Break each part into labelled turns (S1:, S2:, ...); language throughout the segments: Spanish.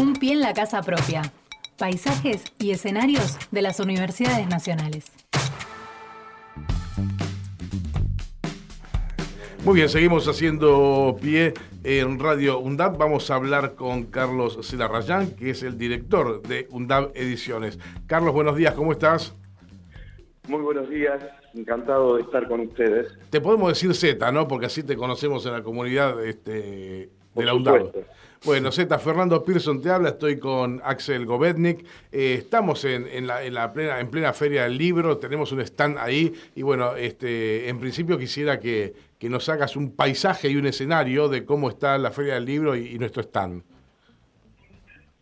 S1: Un pie en la casa propia. Paisajes y escenarios de las universidades nacionales.
S2: Muy bien, seguimos haciendo pie en Radio UNDAP. Vamos a hablar con Carlos Celarrayán, que es el director de UNDAP Ediciones. Carlos, buenos días, ¿cómo estás?
S3: Muy buenos días, encantado de estar con ustedes.
S2: Te podemos decir Z, ¿no? Porque así te conocemos en la comunidad este, de la UNDAP. Bueno, Z, Fernando Pearson te habla, estoy con Axel Govetnik. Eh, estamos en, la, plena, en plena feria del libro, tenemos un stand ahí y bueno, este, en principio quisiera que, nos hagas un paisaje y un escenario de cómo está la feria del libro y, nuestro stand.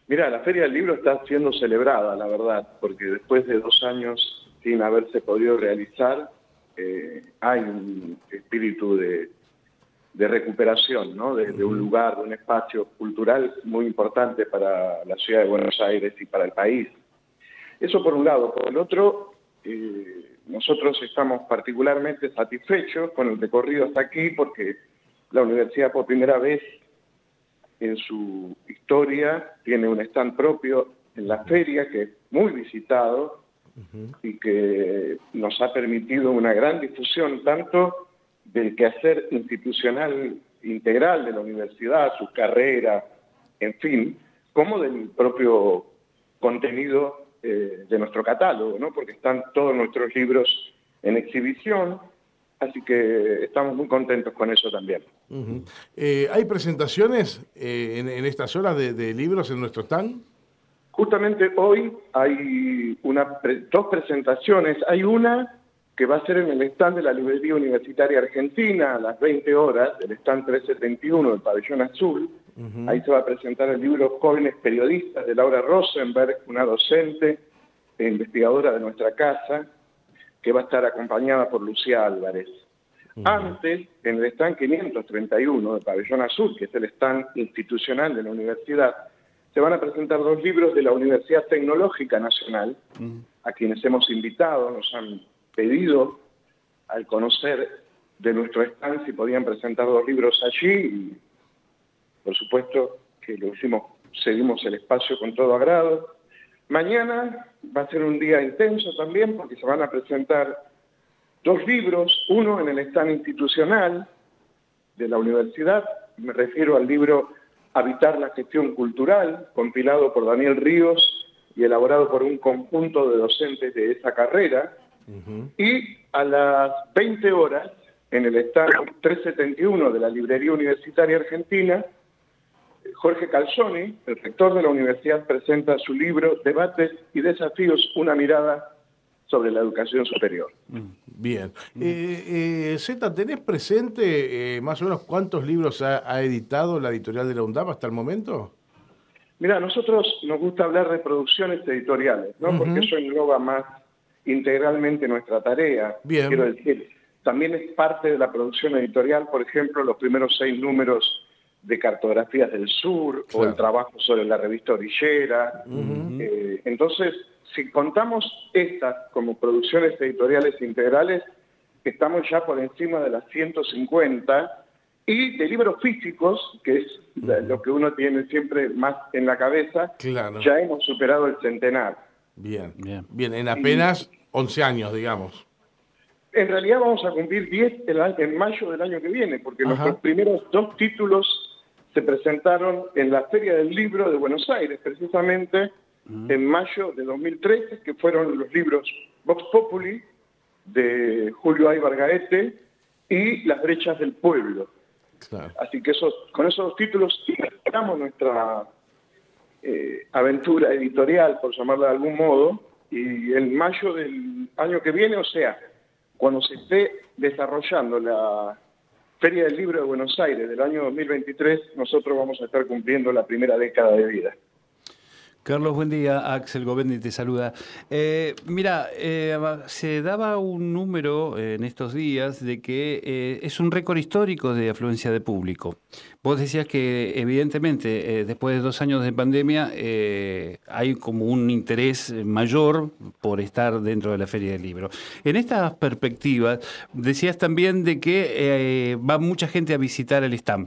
S3: Mira, la feria del libro está siendo celebrada, la verdad, porque después de dos años sin haberse podido realizar, eh, hay un espíritu de, de recuperación ¿no? de, un lugar, de un espacio cultural muy importante para la ciudad de Buenos Aires y para el país. Eso por un lado. Por el otro, eh, nosotros estamos particularmente satisfechos con el recorrido hasta aquí porque la universidad por primera vez en su historia tiene un stand propio en la feria que es muy visitado y que nos ha permitido una gran difusión tanto del quehacer institucional integral de la universidad, su carrera, en fin, como del propio contenido eh, de nuestro catálogo, ¿no? porque están todos nuestros libros en exhibición, así que estamos muy contentos con eso también.
S2: Eh, ¿Hay presentaciones eh, en, estas horas de, libros en nuestro stand?
S3: Justamente hoy hay una, dos presentaciones. Hay una que va a ser en el stand de la Librería Universitaria Argentina a las 20 horas, el stand 371 del Pabellón Azul. Ahí se va a presentar el libro Jóvenes Periodistas de Laura Rosenberg, una docente e investigadora de nuestra casa, que va a estar acompañada por Lucía Álvarez. Antes, en el stand 531 del Pabellón Azul, que es el stand institucional de la universidad, se van a presentar dos libros de la Universidad Tecnológica Nacional, a quienes hemos invitado, nos han pedido al conocer de nuestro stand si podían presentar dos libros allí y por supuesto que lo hicimos, seguimos el espacio con todo agrado. Mañana va a ser un día intenso también porque se van a presentar dos libros, uno en el stand institucional de la universidad, me refiero al libro Habitar la gestión cultural, compilado por Daniel Ríos y elaborado por un conjunto de docentes de esa carrera, y a las 20 horas, en el stand 371 de la Librería Universitaria Argentina, Jorge Calzoni, el rector de la universidad, presenta su libro Debates y Desafíos, una mirada sobre la educación superior. Mm,
S2: bien. Eh, eh, Zeta, ¿tenés presente eh, más o menos cuántos libros ha, editado la editorial de la UNDAP hasta el momento?
S3: Mira, a nosotros nos gusta hablar de producciones editoriales, ¿no? Porque eso engloba más integralmente nuestra tarea. Quiero decir, también es parte de la producción editorial, por ejemplo, los primeros seis números de Cartografías del Sur o el trabajo sobre la revista Orillera. Eh, entonces, si contamos estas como producciones editoriales integrales, estamos ya por encima de las 150 y de libros físicos, que es lo que uno tiene siempre más en la cabeza, ya hemos superado el centenar.
S2: Bien, bien, bien. En apenas 11 años, digamos.
S3: En realidad vamos a cumplir 10 en mayo del año que viene, porque los primeros dos títulos se presentaron en la Feria del Libro de Buenos Aires, precisamente en mayo de 2013, que fueron los libros Vox Populi de Julio Aybar Gaete y Las brechas del pueblo. Así que esos, con esos dos títulos iniciamos nuestra eh, aventura editorial, por llamarla de algún modo, y en mayo del año que viene, o sea, cuando se esté desarrollando la Feria del Libro de Buenos Aires del año 2023, nosotros vamos a estar cumpliendo la primera década de vida.
S4: Carlos, buen día. Axel Govendi te saluda. Eh, mira, eh, se daba un número en estos días de que eh, es un récord histórico de afluencia de público. Vos decías que evidentemente después de dos años de pandemia hay como un interés mayor por estar dentro de la Feria del Libro. En estas perspectivas, decías también de que va mucha gente a visitar el stand.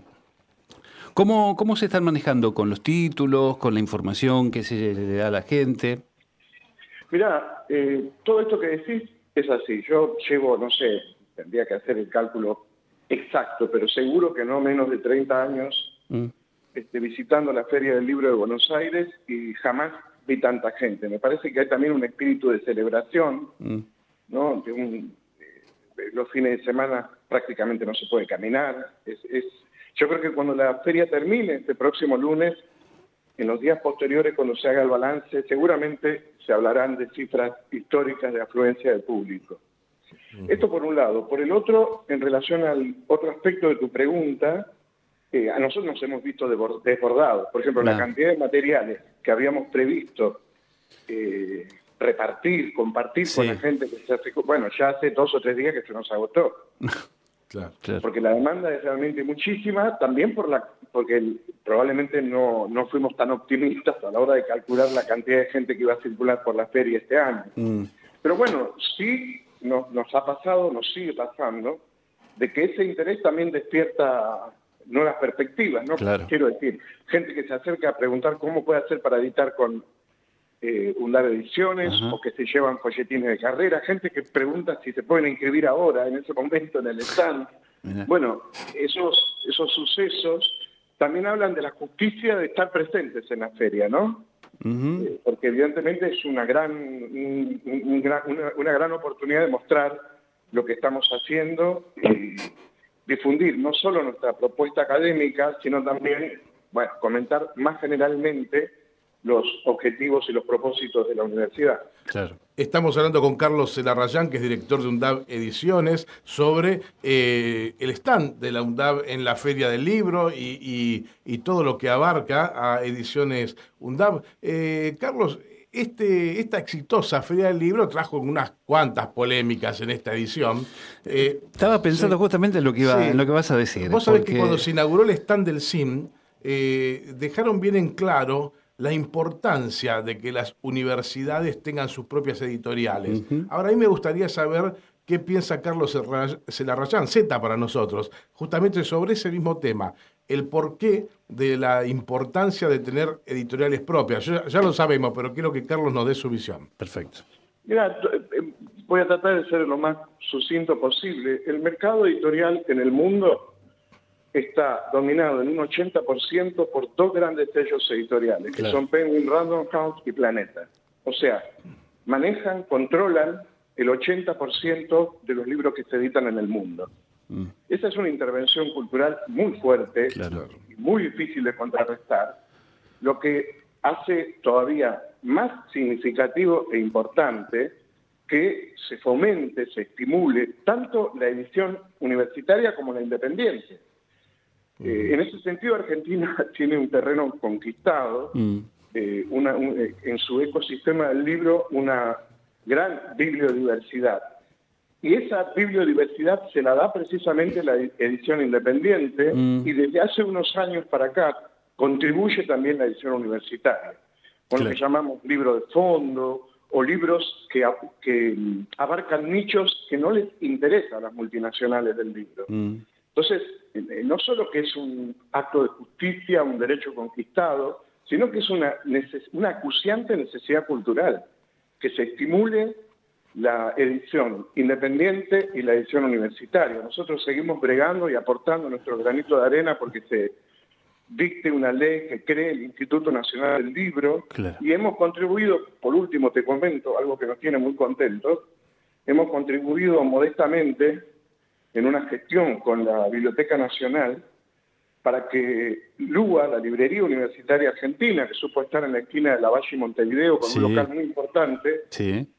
S4: ¿Cómo, ¿Cómo se están manejando con los títulos, con la información que se le da a la gente?
S3: Mira, eh, todo esto que decís es así. Yo llevo, no sé, tendría que hacer el cálculo exacto, pero seguro que no menos de 30 años mm. este, visitando la Feria del Libro de Buenos Aires y jamás vi tanta gente. Me parece que hay también un espíritu de celebración, mm. ¿no? Eh, los fines de semana prácticamente no se puede caminar. Es, es, yo creo que cuando la feria termine, este próximo lunes, en los días posteriores, cuando se haga el balance, seguramente se hablarán de cifras históricas de afluencia de público. Esto por un lado. Por el otro, en relación al otro aspecto de tu pregunta, eh, a nosotros nos hemos visto desbordados. Por ejemplo, la cantidad de materiales que habíamos previsto eh, repartir, compartir con la gente que se hace... Bueno, ya hace dos o tres días que se nos agotó. Claro, Porque la demanda es realmente muchísima, también por la, porque probablemente no, no fuimos tan optimistas a la hora de calcular la cantidad de gente que iba a circular por la feria este año. Mm. Pero bueno, sí nos, nos ha pasado, nos sigue pasando, de que ese interés también despierta nuevas perspectivas, ¿no? Quiero decir, gente que se acerca a preguntar cómo puede hacer para editar con eh, UNDAB Ediciones o que se llevan folletines de carrera, gente que pregunta si se pueden inscribir ahora, en ese momento, en el stand. Bueno, esos, esos sucesos también hablan de la justicia de estar presentes en la feria, ¿no? Eh, porque evidentemente es una gran, una, gran oportunidad de mostrar lo que estamos haciendo y difundir no solo nuestra propuesta académica, sino también, bueno, comentar más generalmente los objetivos y los propósitos de la universidad.
S2: Claro. Estamos hablando con Carlos Celarrayán, que es director de UNDAB Ediciones, sobre eh, el stand de la UNDAB en la Feria del Libro y, todo lo que abarca a Ediciones UNDAB. Eh, Carlos, este, esta exitosa Feria del Libro trajo unas cuantas polémicas en esta edición.
S4: Eh, Estaba pensando justamente en lo que, iba, en lo que vas a decir.
S2: Vos sabés que cuando se inauguró el stand del CIM, dejaron bien en claro la importancia de que las universidades tengan sus propias editoriales. Ahora, a mí me gustaría saber qué piensa Carlos Celarrayán, Z para nosotros, justamente sobre ese mismo tema, el porqué de la importancia de tener editoriales propias. ya lo sabemos, pero quiero que Carlos nos dé su visión.
S4: Perfecto.
S3: Mira, eh, voy a tratar de ser lo más sucinto posible. El mercado editorial en el mundo está dominado en un 80% por dos grandes sellos editoriales, que son Penguin Random House y Planeta. O sea, manejan, controlan el 80% de los libros que se editan en el mundo. Mm. Esa es una intervención cultural muy fuerte y muy difícil de contrarrestar, lo que hace todavía más significativo e importante que se fomente, se estimule tanto la edición universitaria como la independiente. Eh, en ese sentido, Argentina tiene un terreno conquistado, mm. eh, eh, en su ecosistema del libro una gran bibliodiversidad. Y esa bibliodiversidad se la da precisamente la edición independiente mm. y desde hace unos años para acá contribuye también la edición universitaria, con lo que llamamos libro de fondo o libros que, que abarcan nichos que no les interesa a las multinacionales del libro. Mm. Entonces, eh, no solo que es un acto de justicia, un derecho conquistado, sino que es una, una acuciante necesidad cultural, que se estimule la edición independiente y la edición universitaria. Nosotros seguimos bregando y aportando nuestro granito de arena porque se dicte una ley que cree el Instituto Nacional del Libro y hemos contribuido, por último te comento, algo que nos tiene muy contentos, hemos contribuido modestamente en una gestión con la Biblioteca Nacional para que LUA, la Librería Universitaria Argentina, que supo estar en la esquina de la Valle y Montevideo con un local muy importante,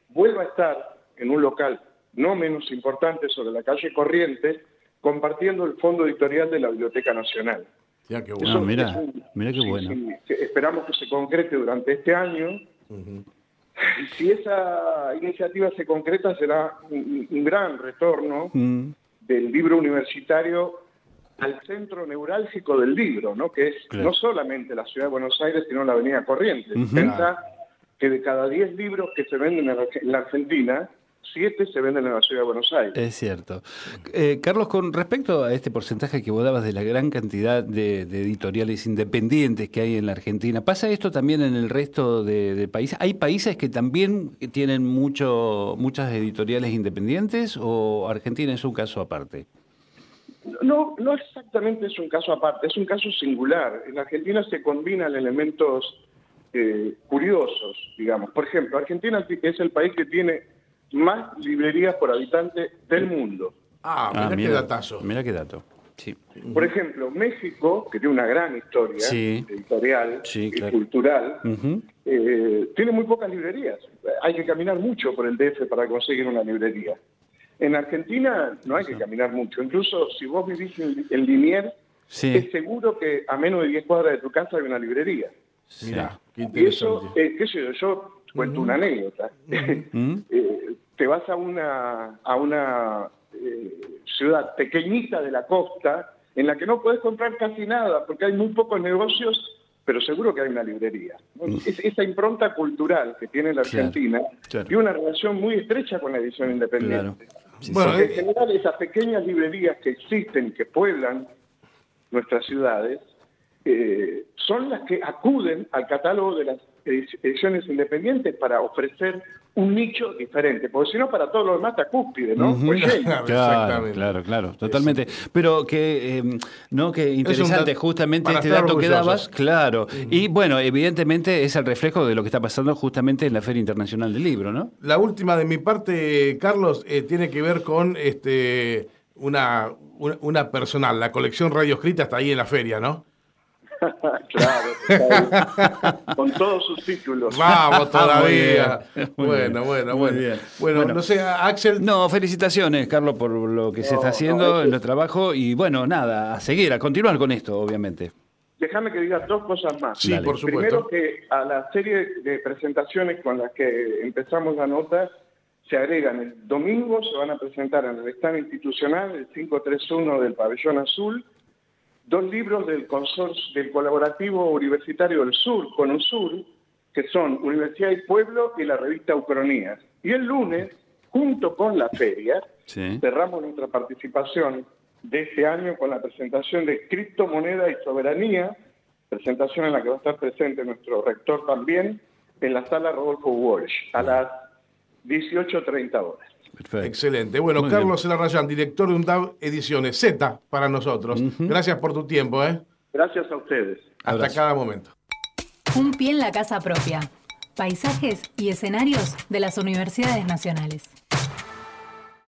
S3: vuelva a estar en un local no menos importante sobre la calle Corrientes, compartiendo el fondo editorial de la Biblioteca Nacional.
S4: Ya, qué bueno. mira, mira qué bueno.
S3: esperamos que se concrete durante este año. Y si esa iniciativa se concreta, será un, gran retorno mm del libro universitario al centro neurálgico del libro, ¿no? que es no solamente la ciudad de Buenos Aires, sino la avenida Corrientes. Piensa que de cada 10 libros que se venden en la Argentina, siete se venden en la ciudad de Buenos Aires.
S4: Es cierto. Eh, Carlos, con respecto a este porcentaje que vos dabas de la gran cantidad de, editoriales independientes que hay en la Argentina, ¿pasa esto también en el resto de, países? ¿Hay países que también tienen mucho, muchas editoriales independientes o Argentina es un caso aparte?
S3: No, no exactamente es un caso aparte, es un caso singular. En Argentina se combinan elementos eh, curiosos, digamos. Por ejemplo, Argentina es el país que tiene más librerías por habitante del mundo.
S2: Ah, ah mira, qué datazo.
S4: Mira qué dato. Sí.
S3: Por ejemplo, México, que tiene una gran historia editorial y cultural, eh, tiene muy pocas librerías. Hay que caminar mucho por el DF para conseguir una librería. En Argentina no hay que caminar mucho. Incluso si vos vivís en, Liniers, es seguro que a menos de 10 cuadras de tu casa hay una librería.
S2: Mira, qué
S3: interesante. Y eso, eh, qué sé yo, yo cuento una anécdota. Eh, te vas a una, a una eh, ciudad pequeñita de la costa en la que no puedes comprar casi nada porque hay muy pocos negocios, pero seguro que hay una librería. esa impronta cultural que tiene la Argentina tiene una relación muy estrecha con la edición independiente. bueno, en general esas pequeñas librerías que existen y que pueblan nuestras ciudades eh, son las que acuden al catálogo de las ediciones independientes para ofrecer un nicho diferente, porque si no para todos los demás está cúspide, ¿no?
S4: Pues claro, claro, claro, totalmente. Pero que, eh, no, que interesante, justamente este dato que dabas, claro. Y bueno, evidentemente es el reflejo de lo que está pasando justamente en la Feria Internacional del Libro, ¿no?
S2: La última de mi parte, Carlos, eh, tiene que ver con este una, una, una personal, la colección radio escrita está ahí en la feria, ¿no?
S3: claro, con todos sus títulos.
S2: Vamos todavía. bueno, bueno, bueno. bueno. no sé, Axel.
S4: No, felicitaciones, Carlos, por lo que se está haciendo en el trabajo y bueno, nada, a seguir, a continuar con esto, obviamente.
S3: Déjame que diga dos cosas más.
S2: Sí, por supuesto.
S3: Primero que a la serie de presentaciones con las que empezamos la nota se agregan el domingo, se van a presentar en el stand institucional el 531 del Pabellón Azul dos libros del consorcio del colaborativo universitario del Sur, con un Sur, que son Universidad y Pueblo y la revista Ucronías. Y el lunes, junto con la feria, cerramos nuestra participación de este año con la presentación de Criptomoneda y Soberanía, presentación en la que va a estar presente nuestro rector también, en la sala Rodolfo Walsh, a las 18.30 horas.
S2: Excelente. Bueno, Carlos Elarrayán, director de UNDAV Ediciones Z para nosotros. Gracias por tu tiempo. ¿eh?
S3: Gracias a ustedes.
S2: Hasta cada momento.
S1: Un pie en la casa propia. Paisajes y escenarios de las universidades nacionales.